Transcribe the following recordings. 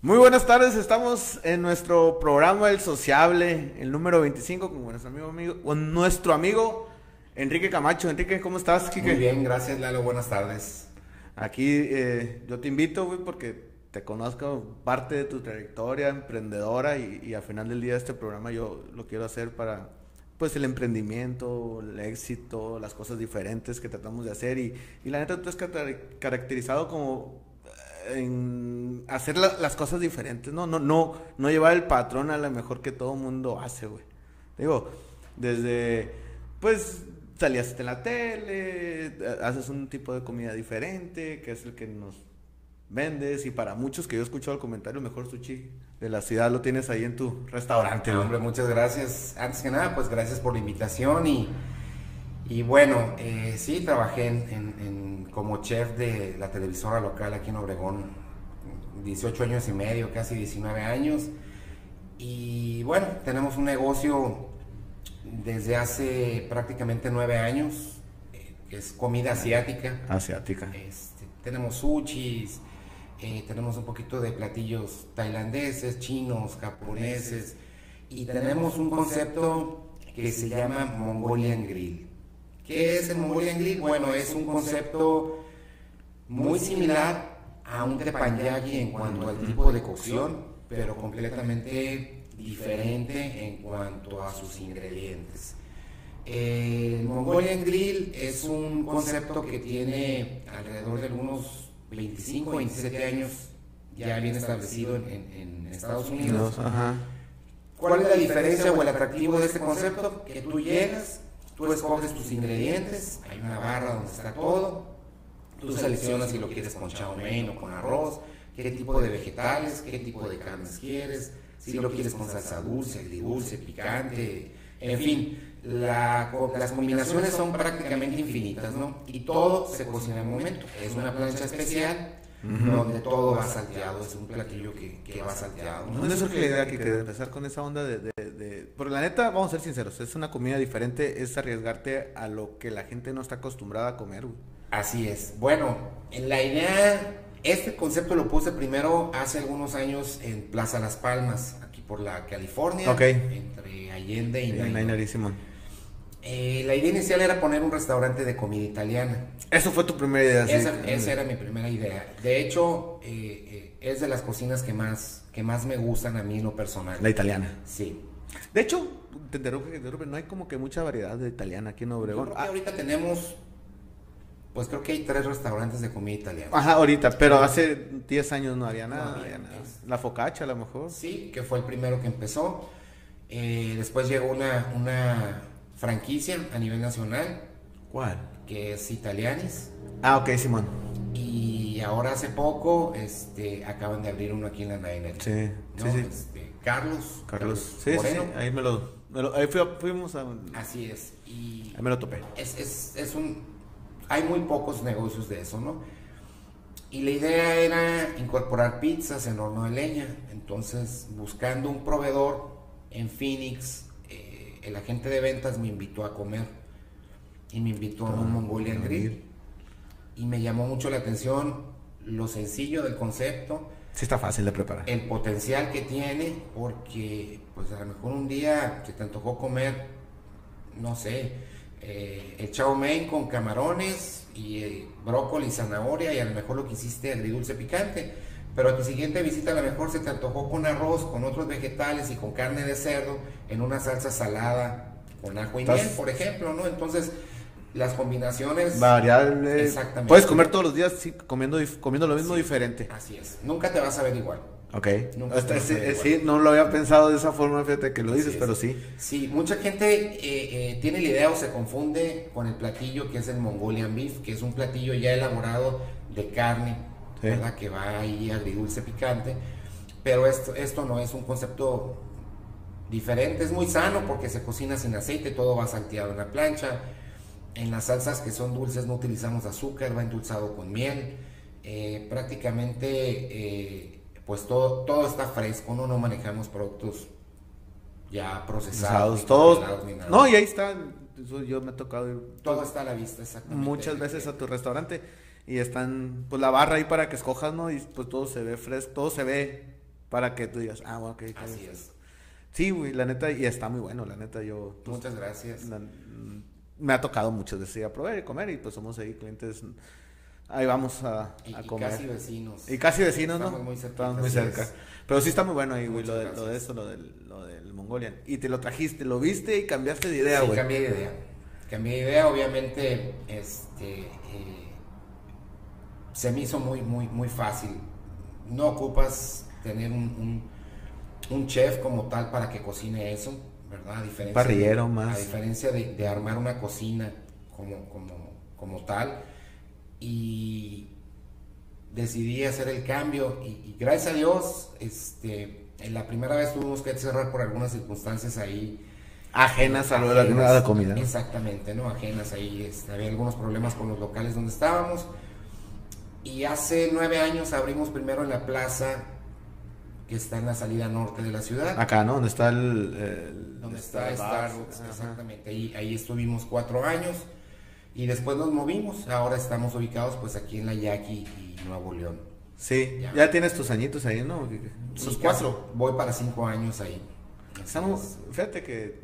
Muy buenas tardes, estamos en nuestro programa El Sociable, el número 25, con nuestro amigo, amigo, con nuestro amigo Enrique Camacho. Enrique, ¿cómo estás? Muy bien, gracias Lalo, buenas tardes. Aquí eh, yo te invito, güey, porque te conozco parte de tu trayectoria emprendedora y, y al final del día este programa yo lo quiero hacer para pues el emprendimiento, el éxito, las cosas diferentes que tratamos de hacer y, y la neta tú has caracterizado como en hacer las cosas diferentes, ¿no? No, no, no llevar el patrón a lo mejor que todo mundo hace, güey. Digo, desde, pues, salías en la tele, haces un tipo de comida diferente, que es el que nos vendes, y para muchos que yo he escuchado el comentario, mejor sushi de la ciudad lo tienes ahí en tu restaurante. hombre, muchas gracias. Antes que nada, pues gracias por la invitación y, y bueno, eh, sí, trabajé en como chef de la televisora local aquí en Obregón, 18 años y medio, casi 19 años. Y bueno, tenemos un negocio desde hace prácticamente 9 años, eh, que es comida asiática. Asiática. Este, tenemos sushis, eh, tenemos un poquito de platillos tailandeses, chinos, japoneses, y tenemos un concepto que se llama Mongolian Grill. ¿Qué es el Mongolian Grill? Bueno, es un concepto muy similar a un tepanyaki en cuanto al tipo de cocción, pero completamente diferente en cuanto a sus ingredientes. El Mongolian Grill es un concepto que tiene alrededor de unos 25 o 27 años ya bien establecido en, Estados Unidos. ¿Cuál es la diferencia o el atractivo de este concepto? Que tú llegas, Tú escoges tus ingredientes, hay una barra donde está todo, tú seleccionas si lo quieres con chow mein o con arroz, qué tipo de vegetales, qué tipo de carnes quieres, si lo quieres con salsa dulce, agridulce, picante, en fin, las combinaciones son prácticamente infinitas, ¿no? Y todo se cocina en el momento. Es una plancha especial donde todo va salteado, es un platillo que, que va salteado. ¿no? ¿Dónde surge la idea que, de empezar con esa onda de, de, Porque la neta, vamos a ser sinceros, es una comida diferente, es arriesgarte a lo que la gente no está acostumbrada a comer. Así es. Bueno, en la idea, este concepto lo puse primero hace algunos años en Plaza Las Palmas, aquí por la California, entre Allende y Nainari. Eh, la idea inicial era poner un restaurante de comida italiana. Eso fue tu primera idea. Esa, esa era mi primera idea. De hecho, eh, eh, es de las cocinas que más, que más me gustan a mí en lo personal. La italiana. Sí. De hecho, te no hay como que mucha variedad de italiana aquí en Obregón. Ah. ahorita tenemos, pues creo que hay tres restaurantes de comida italiana. Ajá, ahorita, pero hace 10 años no había nada. La focaccia a lo mejor. Sí, que fue el primero que empezó. después llegó una, una franquicia a nivel nacional. ¿Cuál? Que es Italianis. Ah, ok, Simón. Y ahora hace poco este, acaban de abrir uno aquí en la Niner. Sí, sí, sí. Este, Carlos. Carlos. sí, sí, ahí me lo, ahí fuimos a... Así es. Y ahí me lo topé. Es, es, es un... Hay muy pocos negocios de eso, ¿no? Y la idea era incorporar pizzas en horno de leña. Entonces, buscando un proveedor en Phoenix, el agente de ventas me invitó a comer y me invitó a un ah, Mongolian Grill y me llamó mucho la atención lo sencillo del concepto. Sí está fácil de preparar. El potencial que tiene porque pues a lo mejor un día se te antojó comer, no sé, eh, el chow mein con camarones y eh, brócoli y zanahoria y a lo mejor lo que hiciste agridulce picante pero a tu siguiente visita a lo mejor se te antojó con arroz, con otros vegetales y con carne de cerdo en una salsa salada con ajo y miel, por ejemplo, ¿no? Entonces, las combinaciones... Variables. Exactamente. Puedes comer todos los días comiendo, comiendo lo mismo diferente. Así es. Nunca te vas a ver igual. Ok. sí, no lo había pensado de esa forma, fíjate que lo dices, pero sí. Sí, mucha gente eh, eh, tiene la idea o se confunde con el platillo que es el Mongolian Beef, que es un platillo ya elaborado de carne que va ahí agridulce picante. Pero esto, esto no es un concepto diferente, es muy sano porque se cocina sin aceite, todo va salteado en la plancha. En las salsas que son dulces no utilizamos azúcar, va endulzado con miel. Eh, prácticamente, eh, pues todo, todo está fresco, no, no manejamos productos ya procesados. todos. No, y ahí está. Yo me he tocado ir. Todo está a la vista, exactamente. Muchas veces a tu restaurante y están pues la barra ahí para que escojas, ¿no? Y pues todo se ve fresco, todo se ve Para que tú digas, ah, bueno, ok. Así es. Sí, güey, la neta, y está muy bueno, la neta, yo... Muchas gracias. la- me ha tocado muchas veces ir a probar y comer, y pues somos ahí clientes, ahí vamos a, Y, a y comer. casi vecinos. Y casi vecinos, ¿no? Muy Estamos cerca. es. Pero sí está muy bueno ahí, güey, lo de, lo de eso, lo del, lo del Mongolian. Y te lo trajiste, lo viste y cambiaste de idea, Sí, güey. cambié de idea. Cambié de idea, obviamente, este, eh, se me hizo muy, muy, muy fácil. No ocupas tener un, un, un chef como tal para que cocine eso, ¿verdad? A diferencia Parrillero de, más. A diferencia de, de armar una cocina como, como, como tal. Y decidí hacer el cambio y, y gracias a Dios, este, en la primera vez tuvimos que cerrar por algunas circunstancias ahí Ajenas a lo de la, la comida. ¿no? Exactamente, ¿no? Ajenas ahí. este, había algunos problemas con los locales donde estábamos. Y hace nueve años abrimos primero en la plaza que está en la salida norte de la ciudad. Acá, ¿no? Donde está el... el- donde está Starbucks. Exactamente. Ahí, ahí estuvimos cuatro años. Y después nos movimos. Ahora estamos ubicados pues aquí en la Yaqui y Nuevo León. Sí, Ya. ya. tienes tus añitos ahí, ¿no? Sus cuatro. Voy para cinco años ahí. Estamos, es. fíjate que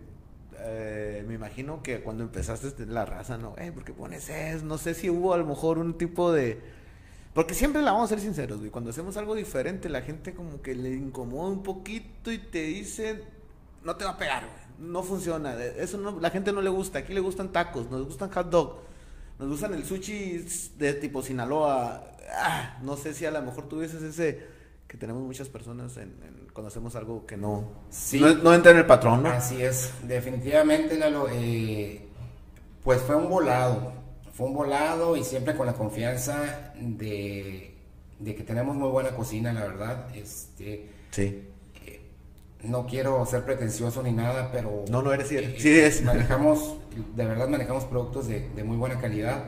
eh, me imagino que cuando empezaste la raza, ¿no? Eh, ¿por qué pones eso? No sé si hubo a lo mejor un tipo de... Porque siempre la vamos a ser sinceros, güey. Cuando hacemos algo diferente, la gente como que le incomoda un poquito y te dice, no te va a pegar, güey. No funciona. Eso no, la gente no le gusta. Aquí le gustan tacos, nos gustan hot dog, nos gustan el sushi de tipo Sinaloa. Ah, no sé si a lo mejor tuvieses ese que tenemos muchas personas en, en- cuando hacemos algo que no, Sí. no, no entra en el patrón, ¿no? Así es, definitivamente, Lalo, eh, pues fue un volado, fue un volado y siempre con la confianza de, de que tenemos muy buena cocina, la verdad. Este, Sí. no quiero ser pretencioso ni nada, pero No, no eres, eh. Sí es. manejamos, de verdad manejamos productos de, de muy buena calidad.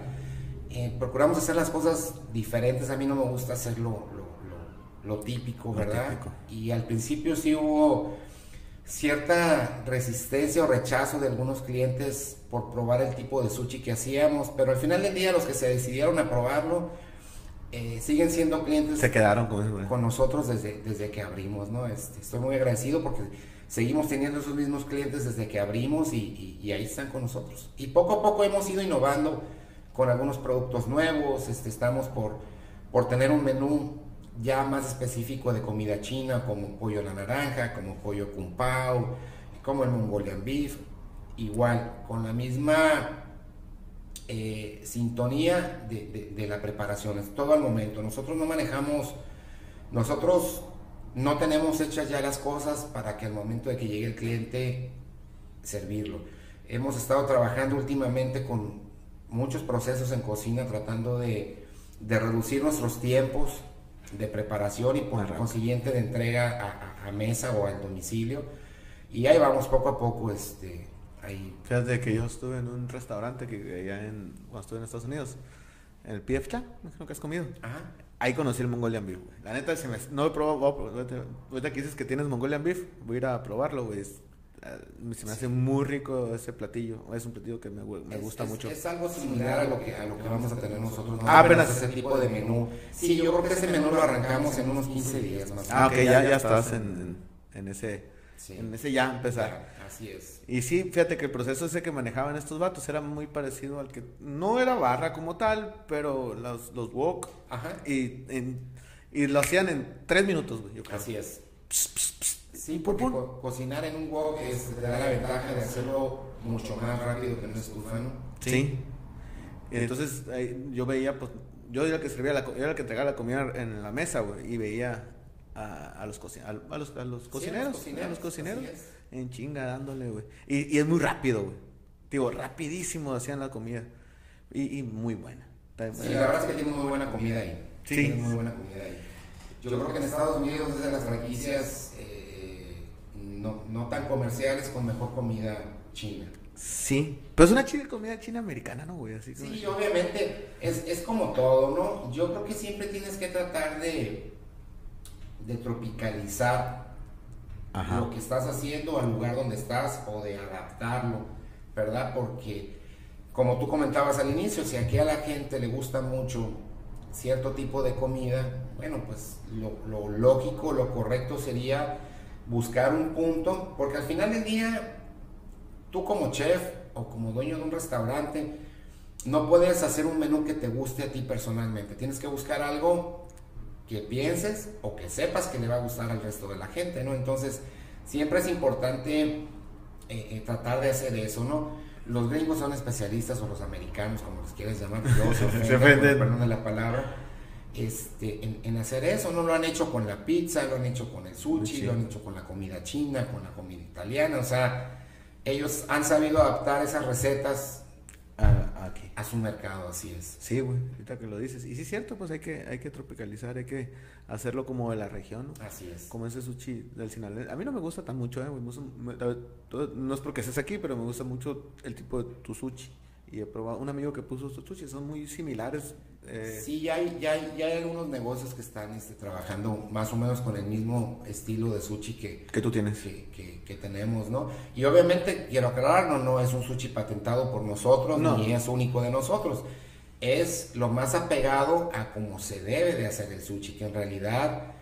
Eh, procuramos hacer las cosas diferentes, a mí no me gusta hacer lo, lo- lo- lo típico, ¿verdad? típico. Y al principio sí hubo cierta resistencia o rechazo de algunos clientes por probar el tipo de sushi que hacíamos, pero al final del día los que se decidieron a probarlo eh, siguen siendo clientes Se quedaron con nosotros desde, desde que abrimos, ¿no? Este, estoy muy agradecido porque seguimos teniendo esos mismos clientes desde que abrimos y, y- y ahí están con nosotros. Y poco a poco hemos ido innovando con algunos productos nuevos, este, estamos por, por tener un menú ya más específico de comida china, como pollo a la naranja, como pollo kung pao, como el Mongolian beef, igual, con la misma eh, sintonía de, de- de la preparación, es todo al momento. Nosotros no manejamos, nosotros no tenemos hechas ya las cosas para que al momento de que llegue el cliente servirlo. Hemos estado trabajando últimamente con muchos procesos en cocina tratando de, de reducir nuestros tiempos de preparación y por consiguiente de entrega a, a- a mesa o al domicilio. Y ahí vamos poco a poco, este, ahí Fíjate que yo estuve en un restaurante que allá en, cuando estuve en Estados Unidos, en el PF Cha, no sé lo que has comido. Ajá. Ahí conocí el Mongolian Beef, güey. La neta, si me, no he probado, ahorita que dices que tienes Mongolian Beef, voy a ir a probarlo, güey. Eh, Se me hace muy rico ese platillo. Es un platillo que me, me Es- gusta es- mucho. Es algo similar a lo que, a lo que vamos a tener nosotros. ¿no? Ah, apenas. ese tipo de menú. Sí, yo creo que ese menú lo arrancamos en unos 15 días más. o Ah, menos. ok, ya, ya estás en, en, en ese, Sí. en ese ya empezar. Ya, Así es. Y sí, fíjate que el proceso ese que manejaban estos vatos era muy parecido al que no era barra como tal, pero los, los wok Ajá. y, en- y lo hacían en tres minutos, güey. yo creo. Así es. Ps, ps, ps. Sí, porque co- cocinar en un wok es, te da la ventaja de hacerlo mucho más rápido que en una estufa, ¿no? Sí. Y entonces yo veía, pues, yo era el que servía la, yo era el que entregaba la comida en la mesa, güey, y veía a, a los, a, a los, a los cocineros, a los cocineros, en chinga dándole, güey. Y, y es muy rápido, güey. Digo, rapidísimo hacían la comida. Y, y muy buena. Sí, la verdad es que tiene muy buena comida ahí. Sí. Tiene muy buena comida ahí. Yo creo que en Estados Unidos es de las franquicias eh, no, no tan comerciales con mejor comida china. Sí. Pero es una chida comida china americana, ¿no, güey? Así como- Sí, obviamente es, es como todo, ¿no? Yo creo que siempre tienes que tratar de, de tropicalizar Ajá. lo que estás haciendo al lugar donde estás o de adaptarlo, ¿verdad? Porque como tú comentabas al inicio, si aquí a la gente le gusta mucho cierto tipo de comida, bueno, pues lo, lo lógico, lo correcto sería buscar un punto, porque al final del día, tú como chef o como dueño de un restaurante, no puedes hacer un menú que te guste a ti personalmente. Tienes que buscar algo que pienses o que sepas que le va a gustar al resto de la gente, ¿no? Entonces, siempre es importante eh, eh, tratar de hacer eso, ¿no? Los gringos son especialistas, o los americanos, como los quieres llamar, se perdón la palabra, este, en, en, hacer eso, ¿no? Lo han hecho con la pizza, lo han hecho con el sushi, lo han hecho con la comida china, con la comida italiana, o sea, ellos han sabido adaptar esas recetas a, su mercado, así es. Sí, güey, ahorita que lo dices. Y sí es cierto, pues hay que, hay que tropicalizar, hay que hacerlo como de la región. Así es. Como ese sushi del Sinaloa. A mí no me gusta tan mucho, eh, no es porque estés aquí, pero me gusta mucho el tipo de tu sushi. Y he probado, un amigo que puso estos sushi, son muy similares eh, sí, ya hay, ya, hay, ya hay algunos negocios que están este, trabajando más o menos con el mismo estilo de sushi que, que tú tienes. Que, que, tenemos, ¿no? Y obviamente, quiero aclararlo, no es un sushi patentado por nosotros, ni es único de nosotros. Es lo más apegado a cómo se debe de hacer el sushi, que en realidad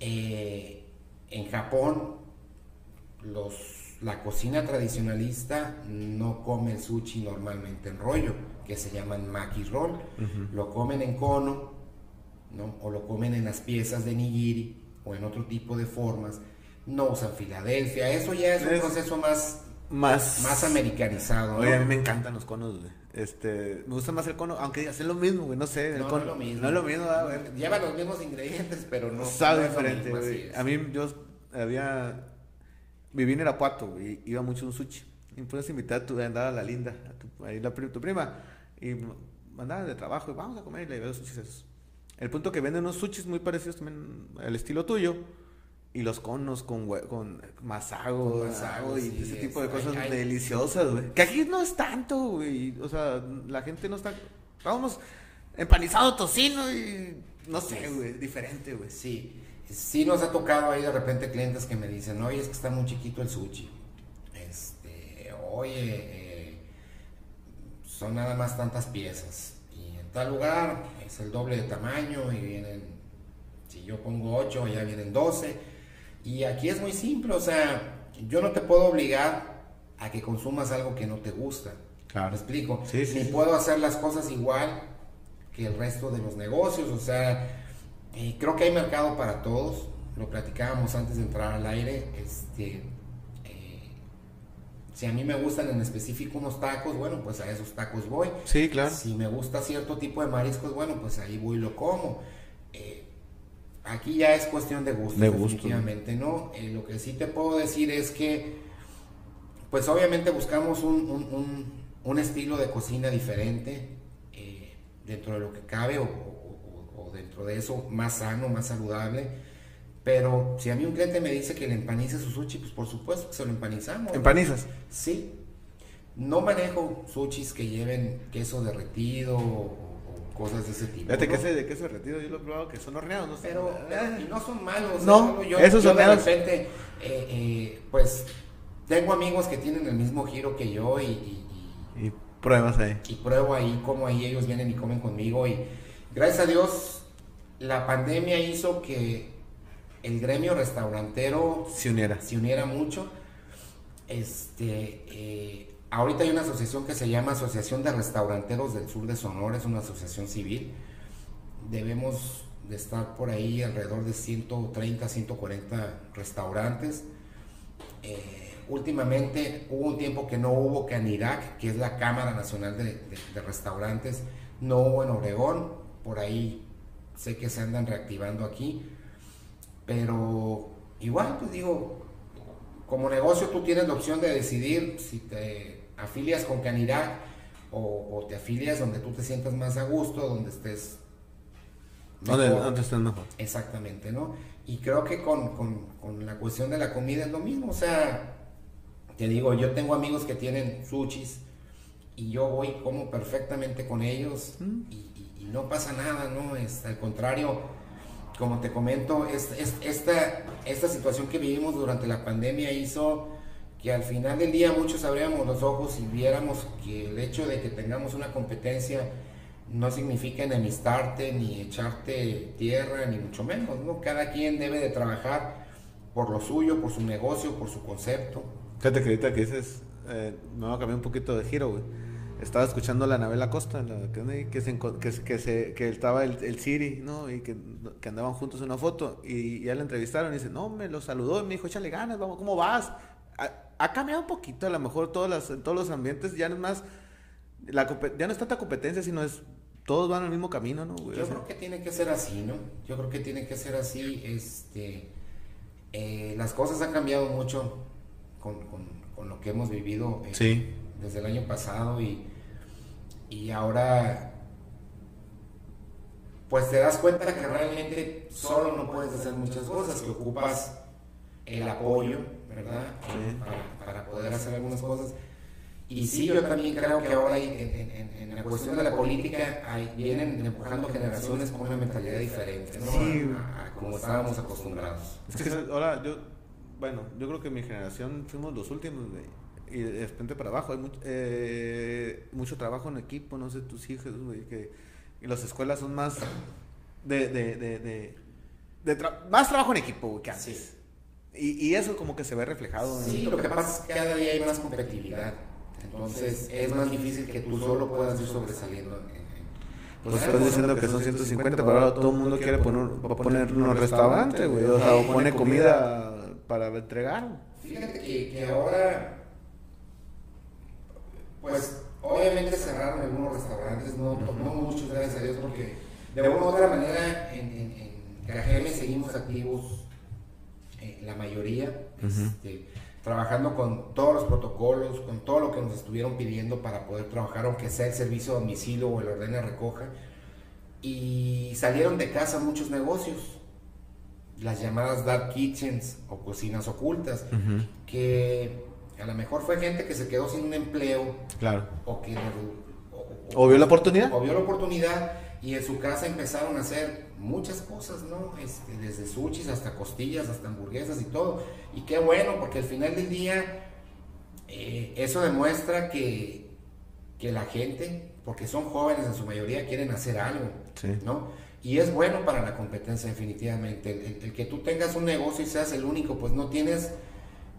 eh, en Japón los la cocina tradicionalista no come el sushi normalmente en rollo, que se llaman maki roll. Lo comen en cono, ¿no? O lo comen en las piezas de nigiri o en otro tipo de formas. No usan Filadelfia. Eso ya es, un proceso más, más, más americanizado. Oye, a mí me encantan los conos, Este, me gusta más el cono, aunque hacen lo mismo, güey, no sé. no, es lo mismo. No es lo mismo, a ver. Lleva los mismos ingredientes, pero no. Sabe diferente, güey. A mí, yo había viví en Irapuato y iba mucho a un sushi. Y puedes invitar a tu andaba la linda, a tu, ahí la, tu prima, y mandaba de trabajo y vamos a comer y le llevé los sushis esos. El punto que venden unos sushis muy parecidos también al estilo tuyo. Y los conos con, con masago, y ese tipo de cosas deliciosas, güey. Que aquí no es tanto, güey. O sea, la gente no está. Vamos, empanizado tocino y. No sé, güey, diferente, güey. Sí sí nos ha tocado ahí de repente clientes que me dicen, oye, es que está muy chiquito el sushi. Este, oye, son nada más tantas piezas. Y en tal lugar es el doble de tamaño y vienen, si yo pongo 8, ya vienen 12. Y aquí es muy simple, o sea, yo no te puedo obligar a que consumas algo que no te gusta. Claro. ¿Me explico? Sí, Ni puedo hacer las cosas igual que el resto de los negocios, o sea, creo que hay mercado para todos, lo platicábamos antes de entrar al aire. Este, eh, si a mí me gustan en específico unos tacos, bueno, pues a esos tacos voy. Sí, claro. Si me gusta cierto tipo de mariscos, bueno, pues ahí voy y lo como. Eh, aquí ya es cuestión de gusto, de definitivamente, ¿no? Eh, lo que sí te puedo decir es que, pues obviamente buscamos un, un estilo de cocina diferente dentro de lo que cabe o, dentro de eso más sano, más saludable. Pero si a mí un cliente me dice que le empanice su sushi, pues por supuesto que se lo empanizamos. ¿Empanizas? Sí. No manejo sushis que lleven queso derretido o, cosas de ese tipo. Fíjate que ese de queso derretido yo lo he probado que son horneados, ¿no? Pero, y no son malos. No, yo, esos yo de repente, eh, eh, pues, tengo amigos que tienen el mismo giro que yo y, y, y pruebas ahí. Y pruebo ahí como ahí ellos vienen y comen conmigo y gracias a Dios la pandemia hizo que el gremio restaurantero se uniera, se uniera mucho. Este, eh, ahorita hay una asociación que se llama Asociación de Restauranteros del Sur de Sonora, es una asociación civil. Debemos de estar por ahí alrededor de 130, 140 restaurantes. Eh, últimamente hubo un tiempo que no hubo Canirac, que es la Cámara Nacional de, de Restaurantes, no hubo en Obregón, por ahí sé que se andan reactivando aquí, pero igual, pues digo, como negocio tú tienes la opción de decidir si te afilias con Canirac o, te afilias donde tú te sientas más a gusto, donde estés Donde, estés mejor. Exactamente, ¿no? Y creo que con, la cuestión de la comida es lo mismo, o sea, te digo, yo tengo amigos que tienen sushis y yo voy como perfectamente con ellos mm. y no pasa nada, ¿no? Es, al contrario, como te comento, es, esta, situación que vivimos durante la pandemia hizo que al final del día muchos abríamos los ojos y viéramos que el hecho de que tengamos una competencia no significa enemistarte ni echarte tierra, ni mucho menos, ¿no? Cada quien debe de trabajar por lo suyo, por su negocio, por su concepto. Fíjate que ahorita que dices, eh, me va a cambiar un poquito de giro, güey. Estaba escuchando a la Anabela Costa, la, que, que, se, que, que, se, que estaba el, el Siri, ¿no? Y que, que, andaban juntos en una foto. Y ya la entrevistaron y dice, no, me lo saludó y me dijo, échale ganas, vamos, ¿cómo vas? Ha, ha cambiado un poquito, a lo mejor todas las, en todos los ambientes ya no es más, la, ya no es tanta competencia, sino es, todos van al mismo camino, ¿no? Güey? Yo creo que tiene que ser así, ¿no? Yo creo que tiene que ser así, este, eh, las cosas han cambiado mucho con, con, con lo que hemos vivido eh, sí. desde el año pasado y y ahora pues te das cuenta que realmente solo no puedes hacer muchas cosas, que ocupas el apoyo, ¿verdad? Sí. Para, para, poder hacer algunas cosas. Y sí, yo también creo que ahora en, en, en la cuestión de la política hay, vienen empujando generaciones con una mentalidad diferente, ¿no? Sí. A, a, como estábamos acostumbrados. Es que ahora yo, bueno, yo creo que mi generación fuimos los últimos, güey y de repente para abajo. Hay mucho, eh, mucho trabajo en equipo, no sé, tus hijos, güey, que y las escuelas son más de, de, de, de, de tra más trabajo en equipo, güey, que antes. Sí. Y, y, eso como que se ve reflejado. Sí, en lo que pasa es que cada día hay más competitividad. Entonces es más difícil que tú solo puedas ir sobresaliendo. Pues estás diciendo que son 150, pero ahora todo el mundo quiere poner, poner unos restaurantes, güey, o sea, o pone comida para entregar. Fíjate que, que ahora pues obviamente cerraron algunos restaurantes, no, no muchos, gracias a Dios, porque de una u otra manera en, en, en Cajeme seguimos activos, eh, la mayoría, uh -huh. este, trabajando con todos los protocolos, con todo lo que nos estuvieron pidiendo para poder trabajar, aunque sea el servicio a domicilio o el ordena recoja. Y salieron de casa muchos negocios, las llamadas dark kitchens o cocinas ocultas, uh -huh. que a lo mejor fue gente que se quedó sin un empleo. Claro. O que. O, o, vio la oportunidad. O vio la oportunidad y en su casa empezaron a hacer muchas cosas, ¿no? Este, desde sushis hasta costillas, hasta hamburguesas y todo. Y qué bueno, porque al final del día eh, eso demuestra que, que la gente, porque son jóvenes en su mayoría, quieren hacer algo, sí. ¿no? Y es bueno para la competencia definitivamente. El, el, el que tú tengas un negocio y seas el único, pues no tienes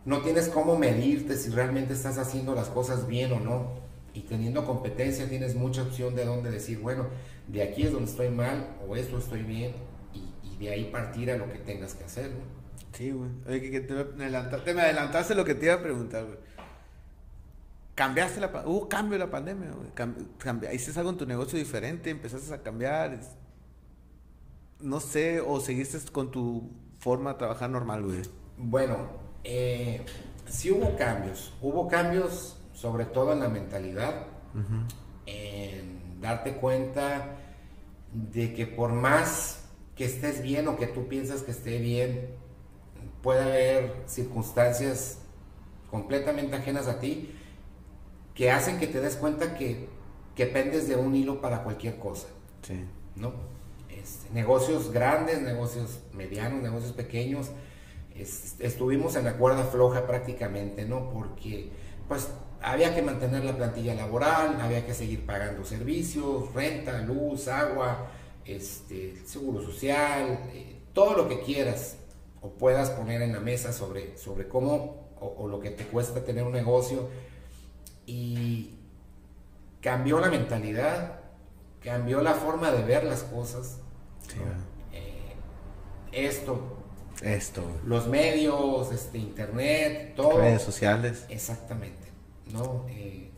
no tienes cómo medirte si realmente estás haciendo las cosas bien o no. Y teniendo competencia tienes mucha opción de dónde decir, bueno, de aquí es donde estoy mal o esto estoy bien y, y de ahí partir a lo que tengas que hacer. ¿no? Sí, güey. Oye, que te me, adelantaste, me adelantaste lo que te iba a preguntar, güey. Cambiaste la hubo cambio de la pandemia, güey. Cambi hiciste algo en tu negocio diferente, empezaste a cambiar. No sé, o seguiste con tu forma de trabajar normal, güey. Bueno, eh, sí hubo cambios, hubo cambios sobre todo en la mentalidad, uh -huh. en darte cuenta de que por más que estés bien o que tú piensas que esté bien, puede haber circunstancias completamente ajenas a ti que hacen que te des cuenta que, que pendes de un hilo para cualquier cosa. Sí. ¿no? Este, negocios grandes, negocios medianos, negocios pequeños, estuvimos en la cuerda floja prácticamente, ¿no? Porque pues había que mantener la plantilla laboral, había que seguir pagando servicios, renta, luz, agua, este, seguro social, eh, todo lo que quieras o puedas poner en la mesa sobre, sobre cómo o, o, lo que te cuesta tener un negocio. Y cambió la mentalidad, cambió la forma de ver las cosas. Sí. Eh, esto esto. Los medios, este, internet, todo. Redes sociales. Exactamente. ¿no? Eh,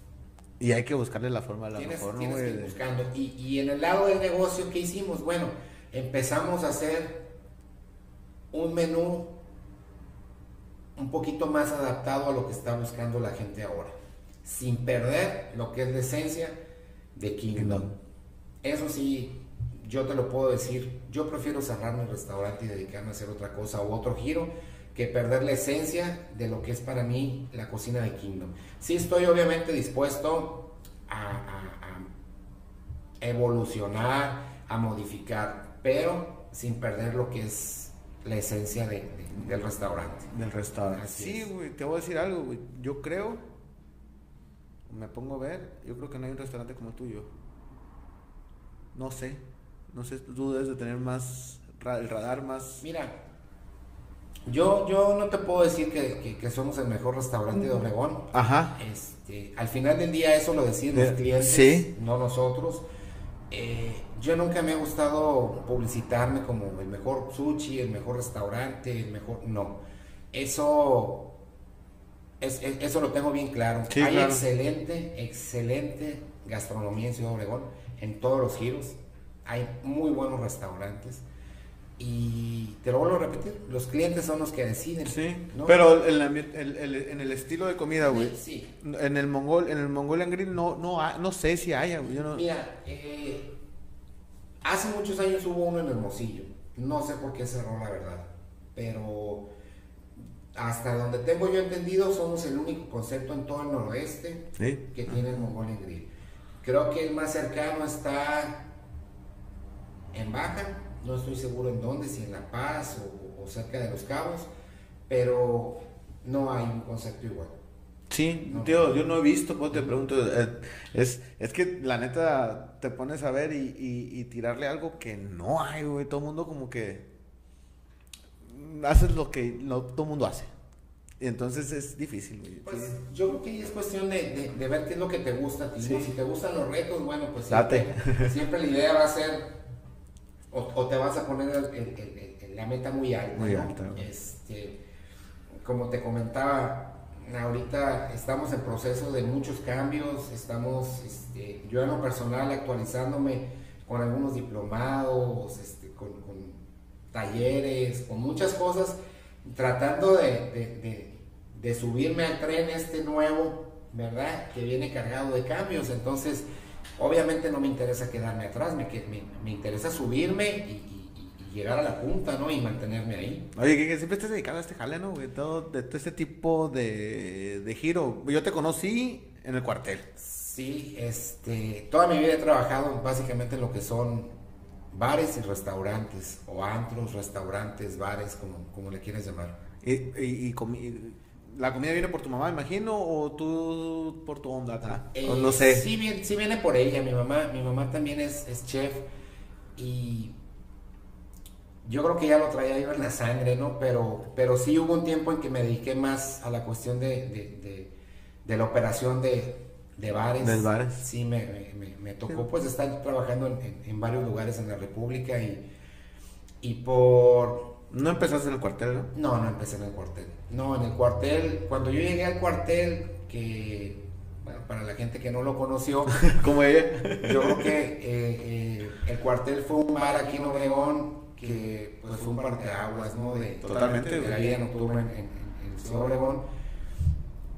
y hay que buscarle la forma de la tienes, mejor, tienes ¿no? que ir buscando. Y, y, en el lado del negocio, ¿qué hicimos? Bueno, empezamos a hacer un menú un poquito más adaptado a lo que está buscando la gente ahora. Sin perder lo que es la esencia de Kingdom. Kingdom. Eso sí, yo te lo puedo decir, yo prefiero cerrar mi restaurante y dedicarme a hacer otra cosa o otro giro que perder la esencia de lo que es para mí la cocina de Kingdom. Sí estoy obviamente dispuesto a, a, a evolucionar, a modificar, pero sin perder lo que es la esencia de, de, del restaurante. Del restaurante. Así sí, güey, te voy a decir algo, güey. Yo creo, me pongo a ver, yo creo que no hay un restaurante como el tuyo. no sé. No sé, tú debes de tener más, el radar más... Mira, yo, yo no te puedo decir que, que, somos el mejor restaurante de Obregón. Ajá. Este, al final del día eso lo deciden los clientes, no nosotros. Eh, yo nunca me ha gustado publicitarme como el mejor sushi, el mejor restaurante, el mejor... No. Eso eso lo tengo bien claro. Hay excelente, excelente gastronomía en Ciudad Obregón, en todos los giros. Hay muy buenos restaurantes. Y te lo vuelvo a repetir, los clientes son los que deciden. Sí, pero en, el estilo de comida, güey. Sí. En el Mongol, en el Mongolian Grill no, no, no sé si haya, güey. Mira, eh, hace muchos años hubo uno en Hermosillo. No sé por qué cerró, la verdad. Pero hasta donde tengo yo entendido, somos el único concepto en todo el noroeste que tiene el Mongolian Grill. Creo que el más cercano está en Baja, no estoy seguro en dónde, si en La Paz o, cerca de Los Cabos, pero no hay un concepto igual. Sí, tío, yo no he visto, pues te pregunto, eh, es, es que la neta te pones a ver y, y tirarle algo que no hay, güey, todo el mundo como que haces lo que todo el mundo hace. Y entonces es difícil. Pues yo creo que es cuestión de, de, ver qué es lo que te gusta a ti. Si te gustan los retos, bueno, pues siempre, siempre la idea va a ser, o, te vas a poner la meta muy alta. Muy alta. Este, como te comentaba, ahorita estamos en proceso de muchos cambios, estamos, este, yo en lo personal actualizándome con algunos diplomados, este, con talleres, con muchas cosas, tratando de, subirme al tren este nuevo, ¿verdad? Que viene cargado de cambios. Entonces, obviamente no me interesa quedarme atrás, me, me, interesa subirme y, llegar a la punta, ¿no? Y mantenerme ahí. Oye, que, siempre estás dedicado a este jale, ¿no? De todo, de todo este tipo de, de giro. Yo te conocí en el cuartel. Sí, este, toda mi vida he trabajado básicamente en lo que son bares y restaurantes, o antros, restaurantes, bares, como, como le quieres llamar. ¿Y, y, la comida viene por tu mamá, imagino, o tú por tu onda acá? Eh, no sé. Sí viene, sí viene por ella, mi mamá, mi mamá también es, es chef y yo creo que ya lo traía yo en la sangre, ¿no? Pero, pero sí hubo un tiempo en que me dediqué más a la cuestión de, de, de la operación de, de bares. ¿De bares? Sí, me, me, me tocó pues estar trabajando en, en, varios lugares en la República y, y por... ¿No empezaste en el cuartel, no? No, no empecé en el cuartel. No, en el cuartel, cuando yo llegué al cuartel, que, bueno, para la gente que no lo conoció, como ella, yo creo que eh, eh, el cuartel fue un bar aquí en Obregón que pues fue un parteaguas, ¿no? De, Totalmente. De la vida nocturna en, en, en Obregón.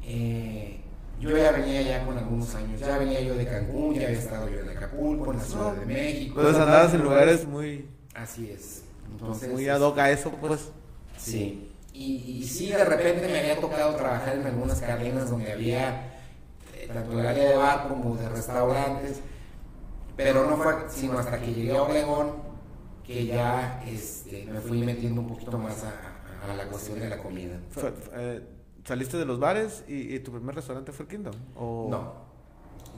Eh, yo ya venía ya con algunos años, ya venía yo de Cancún, ya había estado yo en Acapulco, en la Ciudad de México. Pues andabas en lugares muy... Así es. Entonces, muy ad hoc a eso, pues. Sí. Y, y, sí, de repente me había tocado trabajar en algunas cadenas donde había eh, tanto el área de bar como de restaurantes, pero no fue sino hasta que llegué a Obregón que ya este, me fui metiendo un poquito más a, a la cuestión de la comida. Eh, saliste de los bares y, tu primer restaurante fue el Kingdom? No,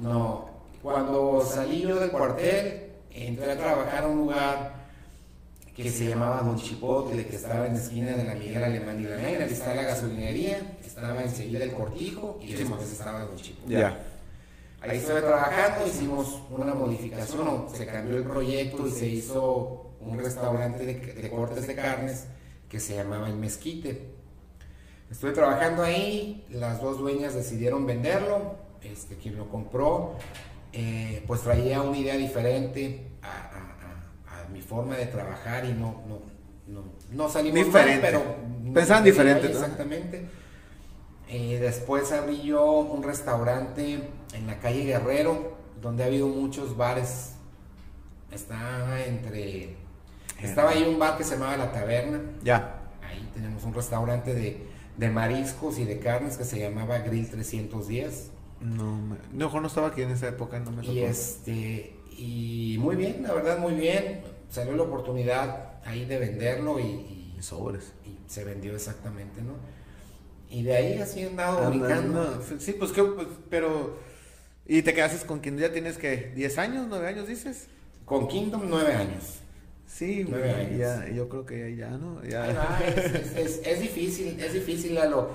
no. Cuando salí yo del cuartel, entré a trabajar a un lugar que se llamaba Don Chipotle, que estaba en la esquina de la Miguel Alemán y la Negra, que está la gasolinería, estaba enseguida el Cortijo y después estaba Don Chipotle. Ahí estuve trabajando, hicimos una modificación, se cambió el proyecto y se hizo un restaurante de, de cortes de carnes que se llamaba El Mezquite. Estuve trabajando ahí, las dos dueñas decidieron venderlo, este, quien lo compró, eh, pues traía una idea diferente a, mi forma de trabajar y no, no, no, no salimos diferente. pero... Pensaban diferente. Exactamente. Eh, después abrí yo un restaurante en la calle Guerrero, donde ha habido muchos bares. Estaba entre... Estaba ahí un bar que se llamaba La Taberna. Ya. Ahí tenemos un restaurante de de mariscos y de carnes que se llamaba Grill 310. No, no, no estaba aquí en esa época, no me Y este, y muy bien, la verdad, muy bien. Salió la oportunidad ahí de venderlo y, y sobres. Y se vendió exactamente, ¿no? Y de ahí así han dado brincando. sí, pues que, pues, pero. ¿Y te quedas con quien ya tienes que 10 años, 9 años dices? Con Kingdom, nueve años. Sí, Nueve güey, años. ya, yo creo que ya no. Ya. Ah, es, es- es- es difícil, es difícil, Lalo.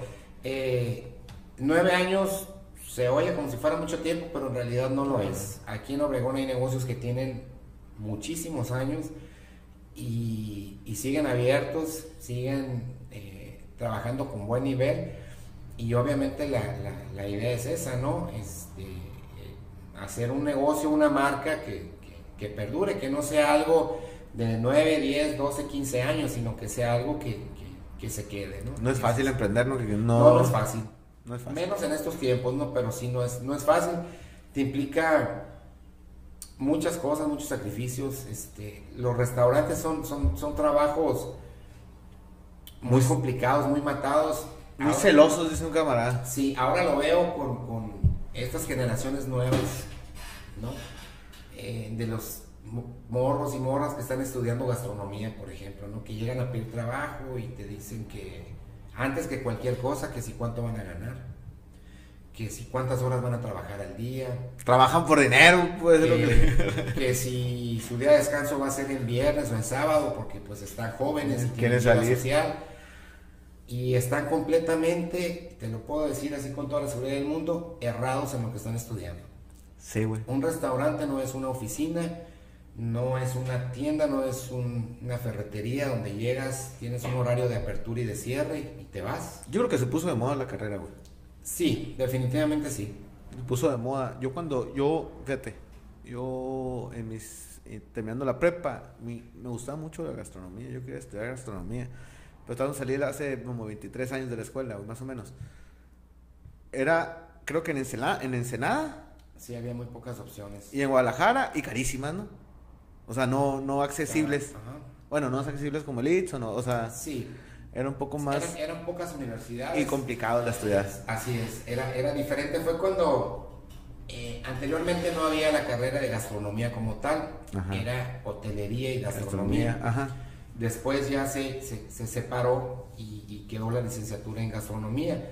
Eh, nueve años se oye como si fuera mucho tiempo, pero en realidad no lo es. Aquí en Obregón hay negocios que tienen muchísimos años y, y siguen abiertos, siguen eh, trabajando con buen nivel. Y obviamente la, la- la idea es esa, ¿no? Este, eh, hacer un negocio, una marca que, que- que perdure, que no sea algo de 9, 10, 12, 15 años, sino que sea algo que, que- se quede, ¿no? No es fácil emprender, ¿no? Que no, No, no es fácil. No es fácil. Menos en estos tiempos, ¿no? Pero sí, no es, no es fácil. Te implica muchas cosas, muchos sacrificios. Este, los restaurantes son, son, son trabajos muy complicados, muy matados. Muy Ahora- celosos, dice un camarada. Sí, ahora lo veo con, con estas generaciones nuevas, ¿no? Eh, de los mo- morros y morras que están estudiando gastronomía, por ejemplo, ¿no? Que llegan a pedir trabajo y te dicen que antes que cualquier cosa, que si cuánto van a ganar, que si cuántas horas van a trabajar al día, Trabajan por dinero, pues. es lo que- que, que si su día de descanso va a ser en viernes o en sábado, porque pues están jóvenes y Quieren salir. social y están completamente, te lo puedo decir así con toda la seguridad del mundo, errados en lo que están estudiando. Sí, güey. Un restaurante no es una oficina, no es una tienda, no es un- una ferretería donde llegas, tienes un horario de apertura y de cierre y te vas. Yo creo que se puso de moda la carrera, güey. Sí, definitivamente sí. Puso de moda. Yo cuando, yo, fíjate, yo en mis, eh, terminando la prepa, mi- me gustaba mucho la gastronomía. Yo quería estudiar gastronomía. Pero estaba salir hace como 23 años de la escuela, más o menos. Era, creo que en Ensenada, en Ensenada Sí, había muy pocas opciones. y en Guadalajara y carísimas, ¿no? O sea, no, no accesibles. Ajá. Bueno, no accesibles como el ITS o no, o sea, Sí, era un poco más eran, eran pocas universidades. y complicado de estudiar. Así es, era, era diferente. Fue cuando eh, anteriormente no había la carrera de gastronomía como tal, Ajá. era hotelería y gastronomía. Gastronomía, ajá. Después ya se, se, se separó y, y quedó la licenciatura en gastronomía.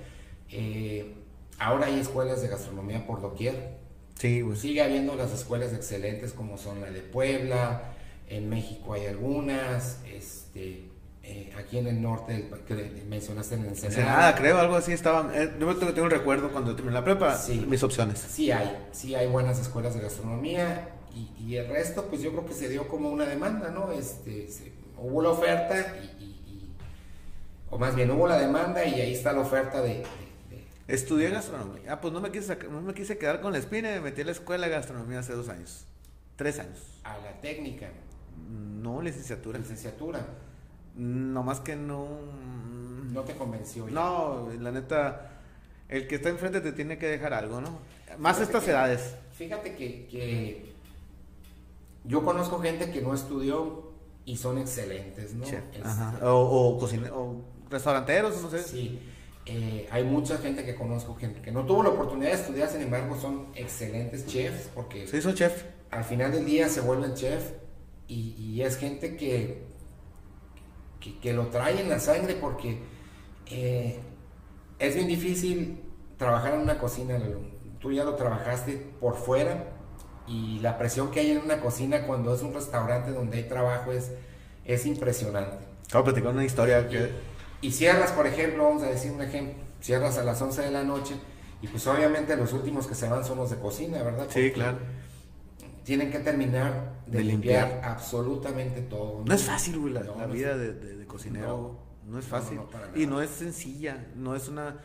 Eh, ahora hay escuelas de gastronomía por doquier. Sí, güey. Sigue habiendo las escuelas excelentes como son la de Puebla, en México hay algunas, este, eh, aquí en el norte que mencionaste en Ensenada. Creo, algo así estaba. eh, yo tengo, tengo un recuerdo cuando terminé la prepa, Sí. mis opciones. Sí hay, sí hay buenas escuelas de gastronomía y, y el resto pues yo creo que se dio como una demanda, ¿no? Este, se- hubo la oferta y, y- y- o más bien hubo la demanda y ahí está la oferta de... Estudié gastronomía. Ah, pues no me, quise no me quise quedar con la espina y me metí a la escuela de gastronomía hace dos años. Tres años. a la técnica, No licenciatura. licenciatura, No más que no. no te convenció. ya. No, la neta. El que está enfrente te tiene que dejar algo, ¿no? Más Fíjate estas que- edades. Fíjate que, que yo conozco gente que no estudió y son excelentes, ¿no? Chef. Ajá. O, o, cocine- o restauranteros, no sé. Sí, eh, hay mucha gente que conozco gente que no tuvo la oportunidad de estudiar, sin embargo son excelentes chefs porque Sí, son chef. al final del día se vuelven chef y, y es gente que, que, que lo trae en la sangre porque eh, es bien difícil trabajar en una cocina, tú ya lo trabajaste por fuera y la presión que hay en una cocina cuando es un restaurante donde hay trabajo es, es impresionante. Acabo de platicar una historia que. Y cierras, por ejemplo, vamos a decir un ejemplo, cierras a las 11 de la noche y pues obviamente los últimos que se van son los de cocina, ¿verdad? Sí, claro. Tienen que terminar de, De limpiar, limpiar. absolutamente todo. No es fácil, güey, la, No, la no vida de, de- de cocinero. No, es fácil. y no es sencilla. No es una.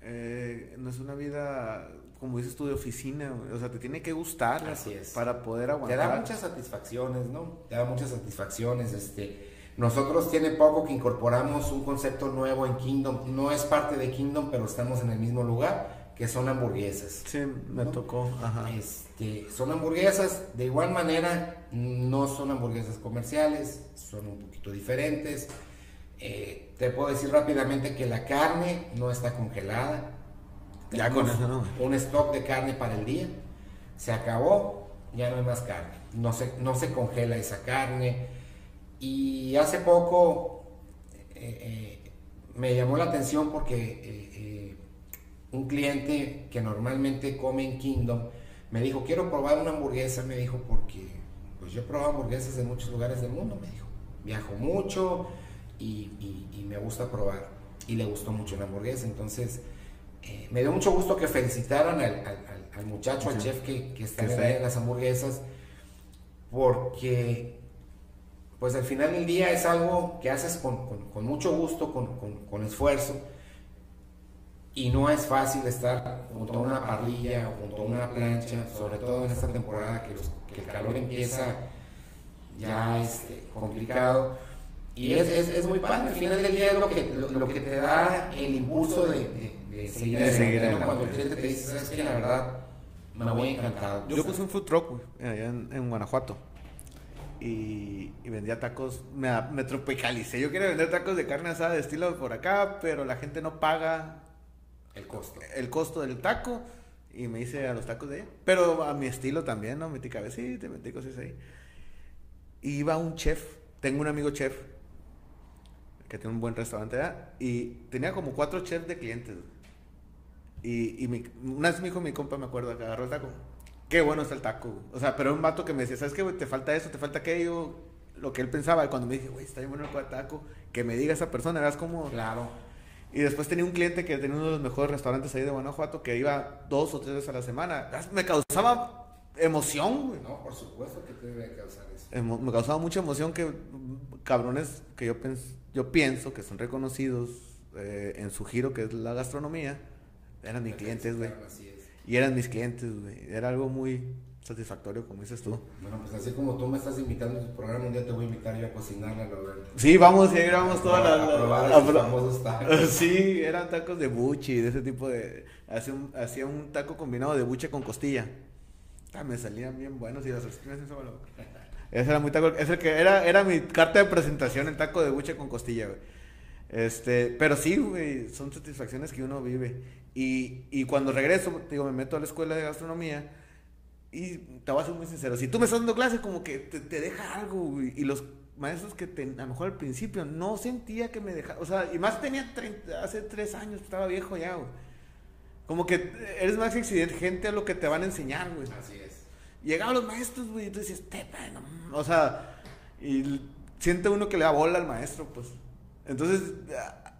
eh, no es una vida, como dices tú, de oficina. O sea, te tiene que gustar Así es. para poder Te aguantar. da muchas satisfacciones, ¿no? Te da muchas satisfacciones. Este, nosotros tiene poco que incorporamos un concepto nuevo en Kingdom. No es parte de Kingdom, pero estamos en el mismo lugar, que son hamburguesas. Sí, me ¿no? tocó. Ajá. Este, son hamburguesas, de igual manera, no son hamburguesas comerciales, son un poquito diferentes. Eh, te puedo decir rápidamente que la carne no está congelada. Ya con eso, ¿no? Un stock de carne para el día. Se acabó, ya no hay más carne. No se, no se congela esa carne. Y hace poco eh, eh, me llamó la atención porque un cliente que normalmente come en Kingdom me dijo, quiero probar una hamburguesa, me dijo, porque pues yo he probado hamburguesas en muchos lugares del mundo, me dijo. Viajo mucho y, me gusta probar. Y le gustó mucho la hamburguesa. Entonces, eh, me dio mucho gusto que felicitaran al, muchacho, al chef que, que está en las hamburguesas, porque pues al final del día es algo que haces con, mucho gusto, con, esfuerzo, y no es fácil estar junto a una parrilla o junto a una plancha, sobre todo en esta temporada que, el calor empieza ya este, complicado. Y es, muy padre, al final del día es lo que, lo, que te da el impulso de, seguir, cuando el cliente te dice, sabes que la verdad me voy encantado. Yo puse un food truck allá en Guanajuato y, vendía tacos, me, me, tropicalicé. Yo quería vender tacos de carne asada de estilo por acá, pero la gente no paga el costo. El costo del taco y me hice a los tacos de ella. Pero a mi estilo también, ¿no? Metí cabecita, metí cosas ahí. Y iba un chef, tengo un amigo chef que tiene un buen restaurante allá y tenía como cuatro chefs de clientes. Y, y mi, una vez me dijo mi compa, me acuerdo, que agarró el taco qué bueno está el taco. O sea, pero un vato que me decía, ¿sabes qué, Te falta eso, te falta aquello. Lo que él pensaba. Y cuando me dije, güey, está bien bueno el taco, que me diga esa persona, como. Claro. Y después tenía un cliente que tenía uno de los mejores restaurantes ahí de Guanajuato, que iba dos o tres veces a la semana. Me causaba emoción, güey. No, por supuesto que te debe causar eso. me causaba mucha emoción que cabrones que yo, yo pienso que son reconocidos eh, en su giro, que es la gastronomía, eran mis clientes, güey. Y eran mis clientes, güey. Era algo muy satisfactorio, como dices tú. Bueno, pues así como tú me estás invitando a tu programa, un día te voy a invitar yo a cocinar a Sí, vamos, y ahí grabamos todas las... tacos. Sí, eran tacos de buche, de ese tipo de... Hacía un, hacía un taco combinado de buche con costilla. Ah, me salían bien buenos y las Ese era muy taco, ese que era, era mi carta de presentación, el taco de buche con costilla, güey. Este, pero sí, güey, son satisfacciones que uno vive. Y, y cuando regreso, digo, me meto a la escuela de gastronomía y te voy a ser muy sincero, si tú me estás dando clase, como que te, te deja algo, güey. Y los maestros que te, a lo mejor al principio no sentía que me dejaba, o sea, y más tenía 30, hace tres años, estaba viejo ya, güey. Como que eres más exigente a lo que te van a enseñar, güey. Así es. Llegaban los maestros, güey, y tú dices, te, o sea, y siente uno que le da bola al maestro, pues. Entonces,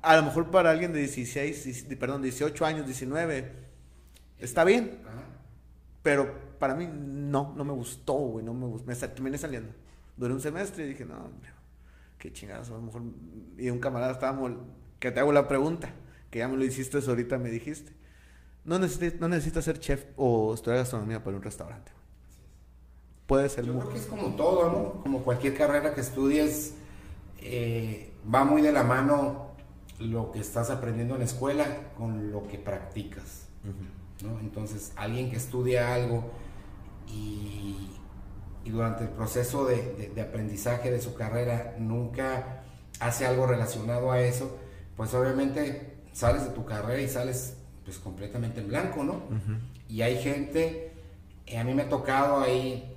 a, lo mejor para alguien de 16, perdón, 18 años, 19, está bien. Pero para mí no, no me gustó, güey, no me gustó. Me terminé saliendo. Duré un semestre y dije, no, hombre, qué chingados, a lo mejor. Y un camarada estábamos, que te hago la pregunta, que ya me lo hiciste eso ahorita, me dijiste. No necesitas, no necesitas ser chef o estudiar gastronomía para un restaurante. Puede ser Yo creo que es como todo, ¿no? Como cualquier carrera que estudies, eh, va muy de la mano lo que estás aprendiendo en la escuela con lo que practicas. Entonces, alguien que estudia algo y, durante el proceso de, aprendizaje de su carrera nunca hace algo relacionado a eso, pues obviamente sales de tu carrera y sales pues completamente en blanco, ¿no? Y hay gente, eh, a mí me ha tocado ahí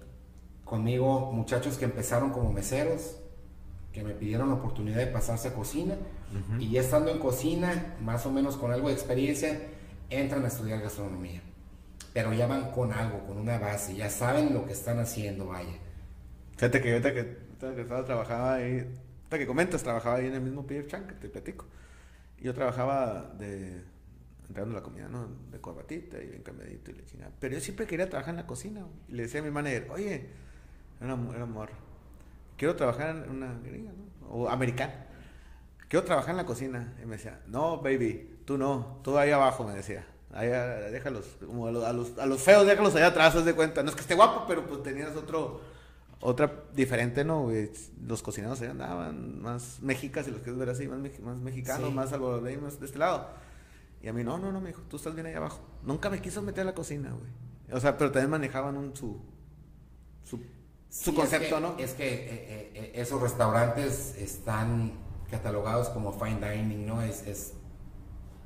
conmigo muchachos que empezaron como meseros, que me pidieron la oportunidad de pasarse a cocina y ya estando en cocina, más o menos con algo de experiencia, entran a estudiar gastronomía. Pero ya van con algo, con una base, ya saben lo que están haciendo, vaya. Fíjate que ahorita que, que estaba, trabajaba ahí, ahorita que comentas, trabajaba ahí en el mismo PF Chan que te platico. Yo trabajaba de, entrando a la comida, ¿no? De corbatita y bien cambiadito y le. Pero yo siempre quería trabajar en la cocina. Y le decía a mi manager, oye, era, era morro quiero trabajar en una gringa, ¿no? O americana. Quiero trabajar en la cocina. Y me decía, no, baby, tú no, tú ahí abajo, me decía. Ahí, déjalos, como a los, a los, feos, déjalos allá atrás, haz de cuenta. No es que esté guapo, pero pues tenías otro, otra diferente, ¿no? Los cocineros ahí andaban más mexicas, y los quieres ver así, más, más mexicanos, más salvadoreños, más de este lado. Y a mí, no, no, no, me dijo, tú estás bien ahí abajo. Nunca me quiso meter a la cocina, güey. O sea, pero también manejaban un, su, su su concepto, ¿no? Es que eh, eh, esos restaurantes están catalogados como fine dining, ¿no? Es,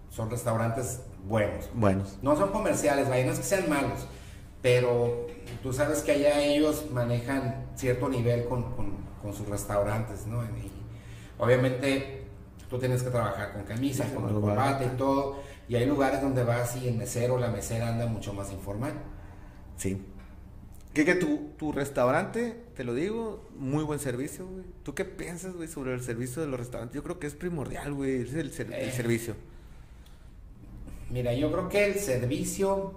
son restaurantes buenos. Buenos. No son comerciales, no es que sean malos, pero tú sabes que allá ellos manejan cierto nivel con, sus restaurantes, ¿no? Y obviamente tú tienes que trabajar con camisa, con tu corbata y todo, y hay lugares donde vas y el mesero, la mesera anda mucho más informal. Sí. Que, que tu, tu restaurante te lo digo, muy buen servicio, güey. ¿Tú qué piensas, güey, sobre el servicio de los restaurantes? Yo creo que es primordial, güey, es el, el Eh. servicio. Mira, yo creo que el servicio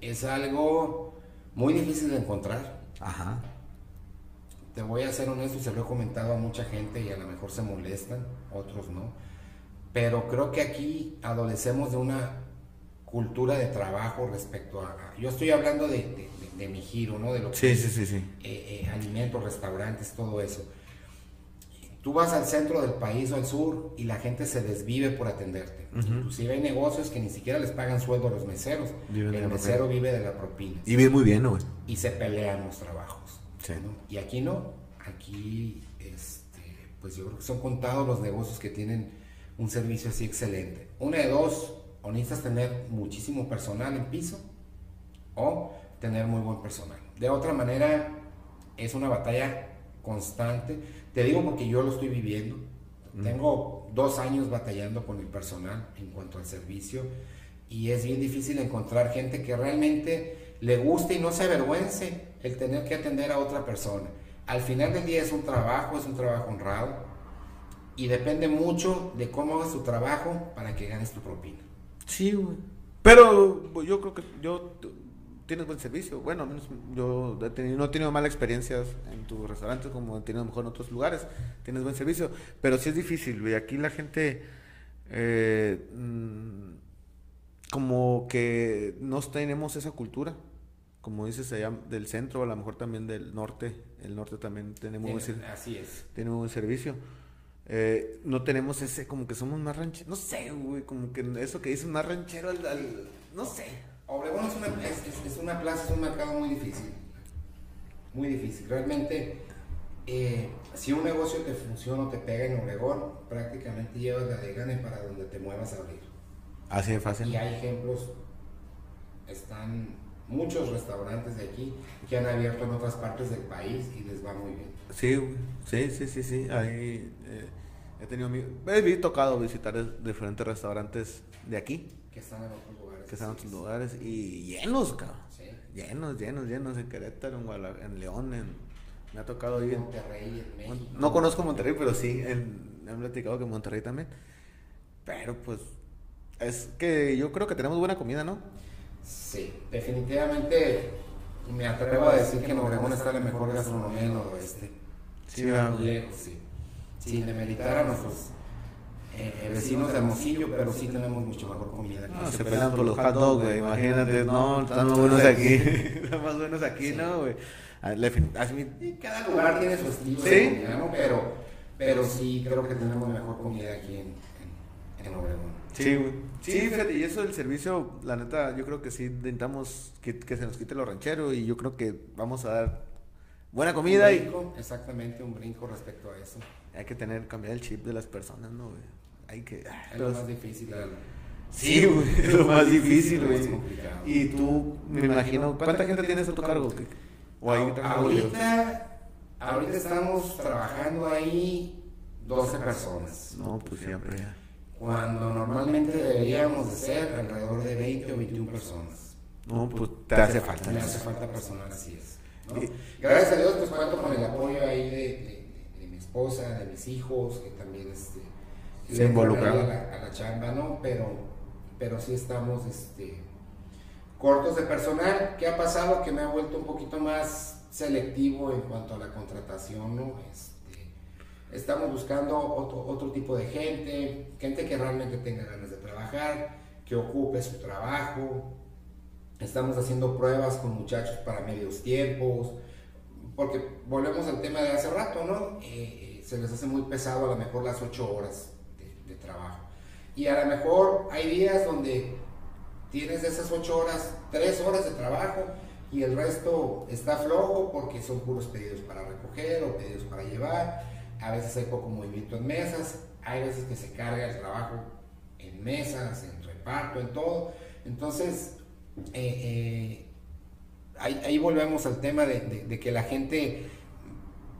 es algo muy difícil de encontrar. Ajá. Te voy a ser honesto, se lo he comentado a mucha gente y a lo mejor se molestan, otros no. Pero creo que aquí adolecemos de una cultura de trabajo respecto a... yo estoy hablando de, de- de- de mi giro, ¿no? De lo que Sí, es, sí, sí, sí. eh, eh, alimentos, restaurantes, todo eso. Tú vas al centro del país o al sur y la gente se desvive por atenderte. Ujú. Inclusive hay negocios que ni siquiera les pagan sueldo a los meseros. Viven el mesero vive de la propina Y bien, muy bien, güey. y se pelean los trabajos. Sí. ¿no? Y aquí no, aquí este, pues yo creo que son contados los negocios que tienen un servicio así excelente. Una de dos, o necesitas tener muchísimo personal en piso o tener muy buen personal. De otra manera, es una batalla constante. Te digo porque yo lo estoy viviendo. Tengo dos años batallando con el personal en cuanto al servicio y es bien difícil encontrar gente que realmente le guste y no se avergüence el tener que atender a otra persona. Al final del día es un trabajo, es un trabajo honrado y depende mucho de cómo hagas tu trabajo para que ganes tu propina. Sí, güey. Pero pues, yo creo que yo tienes buen servicio. Bueno, al menos yo he tenido- no he tenido malas experiencias en tu restaurante como he tenido mejor en otros lugares. Tienes buen servicio. Pero sí es difícil, güey. Aquí la gente eh, mm, como que no tenemos esa cultura. Como dices allá del centro, a lo mejor también del norte. El norte también tiene muy buen servicio Así es. un buen servicio. Eh, no tenemos ese, como que somos más rancheros. No sé, güey, como que eso que dicen más ranchero al. al- no sé. Obregón es una, es, una plaza, es un mercado muy difícil. Muy difícil. Realmente, eh, si un negocio te funciona o te pega en Obregón, prácticamente llevas la de gane para donde te muevas a abrir. Así de fácil. Y hay ejemplos, están muchos restaurantes de aquí que han abierto en otras partes del país y les va muy bien. Sí. Sí, sí, sí, sí. Ahí eh, he tenido amigos. He tocado visitar es- diferentes restaurantes de aquí, Que están en otros. Que están en otros lugares, y llenos, cabrón. Sí. Llenos, llenos, llenos en Querétaro, en en León, en- me ha tocado ir. En Monterrey, en México. No conozco Monterrey, pero sí, en- me han platicado que Monterrey también. Pero pues, es que yo creo que tenemos buena comida, ¿no? Sí, definitivamente me atrevo a decir que en Obregón está la mejor gastronomía del noroeste. Sí, lejos, sí. Sin demeritar a nuestros eh, vecinos de Hermosillo, pero sí tenemos mucho mejor comida. No, nosotros. se pelean por los hot dogs, güey. Imagínate, no, están más buenos aquí. están más buenos aquí, Sí. ¿no, güey? Ah, Y cada lugar tiene su estilo Sí. de comida, ¿no? Pero, pero sí creo que tenemos mejor comida aquí en, en, en Obregón. Sí, güey. Sí, fíjate, y eso del servicio, la neta, yo creo que sí intentamos que, que se nos quite lo ranchero y yo creo que vamos a dar buena comida Un y brinco, exactamente un brinco respecto a eso. hay que tener, cambiar el chip de las personas, ¿no, güey? Hay que... ah, Es lo más difícil. Sí, güey, es lo más difícil, güey. complicado. Y tú, me imagino, ¿cuánta gente tienes a tu cargo? ¿Qué- O ahí ahorita, ahorita estamos trabajando ahí 12 personas. No, pues siempre ya. Cuando normalmente deberíamos de ser alrededor de 20 o 21 personas. No, pues te hace falta. Me hace falta personal, así es. ¿no? Y- Gracias a Dios, pues cuento con el apoyo ahí de, de- de mi esposa, de mis hijos, que también este, Se ahí A la, a la chamba, ¿no? Pero, pero sí estamos este, cortos de personal. ¿Qué ha pasado? Que me ha vuelto un poquito más selectivo en cuanto a la contratación, ¿no? Este, estamos buscando otro, otro tipo de gente, gente que realmente tenga ganas de trabajar, que ocupe su trabajo. Estamos haciendo pruebas con muchachos para medios tiempos, porque volvemos al tema de hace rato, ¿no? Eh, eh, se les hace muy pesado a lo mejor las ocho horas trabajo. Y a lo mejor hay días donde tienes esas ocho horas, tres horas de trabajo y el resto está flojo porque son puros pedidos para recoger o pedidos para llevar. A veces hay poco movimiento en mesas, hay veces que se carga el trabajo en mesas, en reparto, en todo. Entonces, eh, eh, ahí, volvemos al tema de, que la gente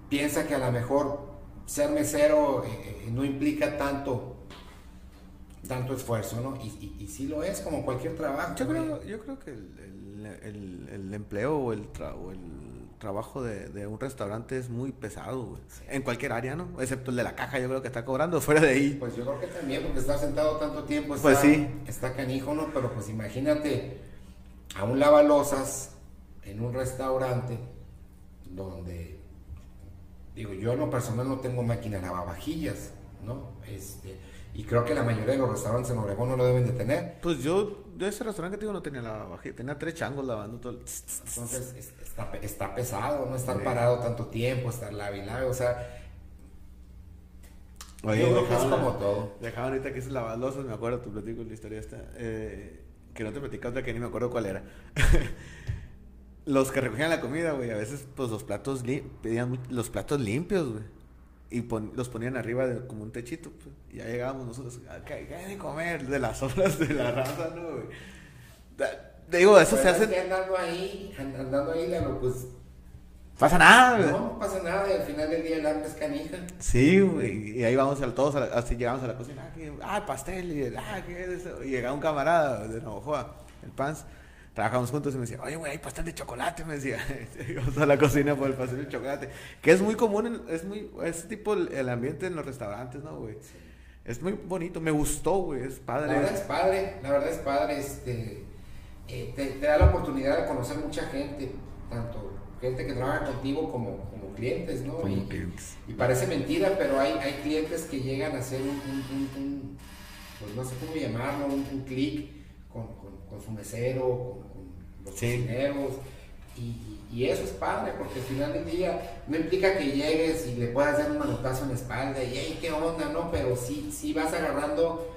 piensa que a lo mejor ser mesero eh, no implica tanto tanto esfuerzo, ¿no? Y, y, y sí lo es, como cualquier trabajo. Yo creo, yo creo que el, el, el- el empleo o el, tra- o el trabajo de, un restaurante es muy pesado, güey. En cualquier área, ¿no? Excepto el de la caja, yo creo que está cobrando fuera de ahí. Pues yo creo que también, porque estar sentado tanto tiempo pues está, pues sí. está canijo, ¿no? Pero pues imagínate a un lavalosas en un restaurante donde, digo, yo en lo personal no tengo máquina lavavajillas, ¿no? Este, y creo que la mayoría de los restaurantes en Obregón no lo deben de tener. Pues yo, de ese restaurante que digo, no tenía lavavajillas, tenía tres changos lavando todo. Entonces, está, está, pesado, no estar parado tanto tiempo, estar lave y lave, o sea... Oye, yo creo que es como todo. Dejaba ahorita que es lavadosas, me acuerdo, tú platico la historia esta. Eh, que no te platicas otra que ni me acuerdo cuál era. los que recogían la comida, güey, a veces pues los platos pedían los platos limpios, güey. Y los ponían arriba de como un techito, pues. Y ya llegábamos nosotros, ¿qué hay de comer? De las obras de la raza, ¿no, güey? Digo, eso se hace... andando ahí, andando ahí, pues... Pasa nada, güey. No, pasa nada, y al final del día el hambre es canija. Sí, güey, y ahí vamos a, todos, así llegamos a la cocina, ah, ah pastel, y, ah, ¿qué es eso? Y llegaba un camarada de Navajoa, el Pans, trabajamos juntos y me decía, oye, güey, hay pastel de chocolate, me decía. Íbamos a la cocina por el pastel de chocolate. Que es muy común, es muy, ese tipo el, ambiente en los restaurantes, ¿no, güey? Es muy bonito, me gustó, güey, es padre. La verdad es padre, la verdad es padre, este, eh, te, da la oportunidad de conocer mucha gente, tanto gente que trabaja contigo como, como clientes, ¿no? y, clientes. y, parece mentira, pero hay, hay clientes que llegan a hacer un, un, pues no sé cómo llamarlo, un, clic con, con, su mesero, con, los cocineros. Y, y, eso es padre, porque al final del día no implica que llegues y le puedas dar un manotazo en la espalda y, hey, qué onda, ¿no? Pero sí, sí vas agarrando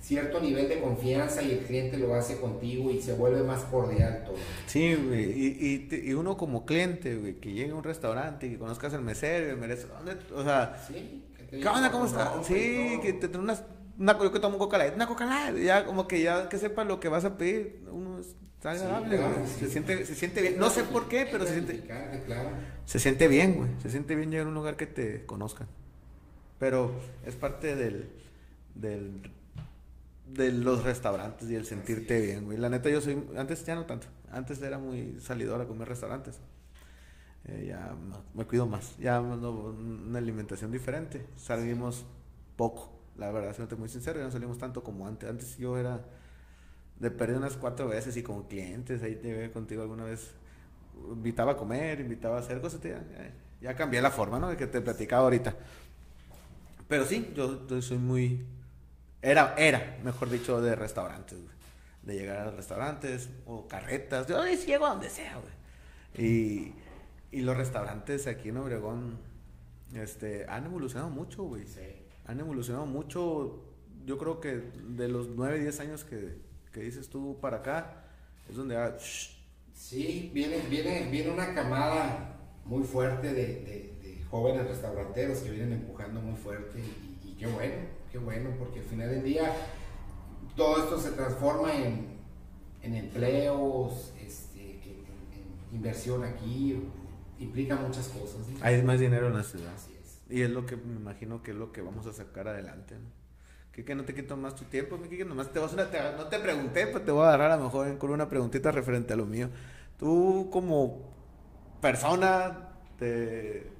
cierto nivel de confianza y el cliente lo hace contigo y se vuelve más cordial todo. Sí, güey, y, y, y, uno como cliente, güey, que llegue a un restaurante y que conozcas al mesero, el mesero, o sea, sí, ¿qué onda, cómo está? Sí, que te trae unas una, yo que tomo un coca light, una coca light, ya como que ya que sepa lo que vas a pedir, uno está agradable, se, siente, se siente bien, no sé por qué, pero se siente, se siente bien, güey, se siente bien llegar a un lugar que te conozcan, pero es parte del, del, de los restaurantes y el sentirte bien, güey, la neta yo soy, antes ya no tanto, antes era muy salidor a comer restaurantes, eh, ya me cuido más, ya una alimentación diferente, salimos poco la verdad, siendo muy sincero, ya no salimos tanto como antes. Antes yo era de perder unas cuatro veces y como clientes, ahí te veo contigo alguna vez, invitaba a comer, invitaba a hacer cosas, ya, ya, cambié la forma, ¿no? De que te platicaba ahorita. Pero sí, yo, soy muy, era, era, mejor dicho, de restaurantes, De llegar a restaurantes o carretas, yo sí llego a donde sea, güey. Y, y los restaurantes aquí en Obregón, este, han evolucionado mucho, güey. Sí han evolucionado mucho. Yo creo que de los 9, 10 años que, que dices tú para acá, es donde ha... Sí, viene, viene, viene una camada muy fuerte de, de, jóvenes restauranteros que vienen empujando muy fuerte y, qué bueno, qué bueno, porque al final del día todo esto se transforma en, en empleos, este, en, inversión aquí, implica muchas cosas. Hay más dinero en la ciudad. Y es lo que me imagino que es lo que vamos a sacar adelante. ¿no? Que, que no te quito más tu tiempo, que nomás te vas una, no te pregunté, pues te voy a agarrar a lo mejor con una preguntita referente a lo mío. Tú como persona de,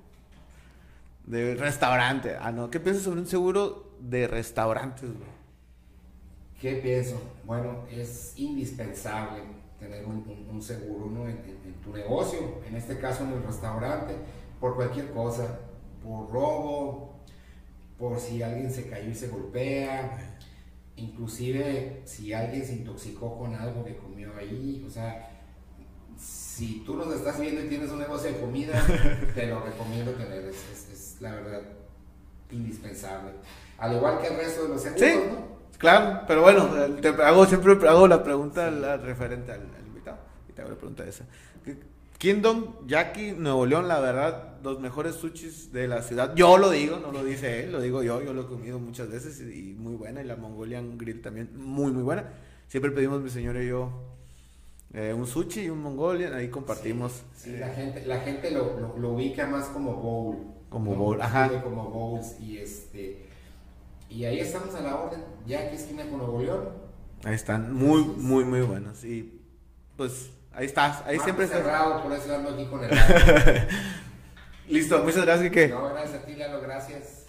de restaurante, ah no, ¿qué piensas sobre un seguro de restaurantes? ¿Qué pienso? Bueno, es indispensable tener un, seguro ¿no? en, en tu negocio, en este caso en el restaurante, por cualquier cosa por robo, por si alguien se cayó y se golpea, inclusive si alguien se intoxicó con algo que comió ahí, o sea, si tú nos estás viendo y tienes un negocio de comida, te lo recomiendo tener, es, la verdad indispensable. Al igual que el resto de los seguros, sí, ¿no? Claro, pero bueno, te hago, siempre hago la pregunta referente al, invitado, y te hago la pregunta esa. Kingdom, Jackie, Nuevo León, la verdad, los mejores sushis de la ciudad. Yo lo digo, no lo dice él, lo digo yo, yo lo he comido muchas veces y, muy buena. Y la Mongolian Grill también, muy, muy buena. Siempre pedimos mi señor y yo eh, un sushi y un Mongolian, ahí compartimos. Sí, la gente, la gente lo, lo, ubica más como bowl. Como bowl, ajá. Como bowls y este... Y ahí estamos a la orden, Jackie esquina con Nuevo León. Ahí están, muy, muy, muy buenos. Y pues Ahí estás, ahí siempre estás. cerrado, por eso ando aquí con el Listo, muchas gracias, Quique. No, gracias a ti, Lalo, gracias.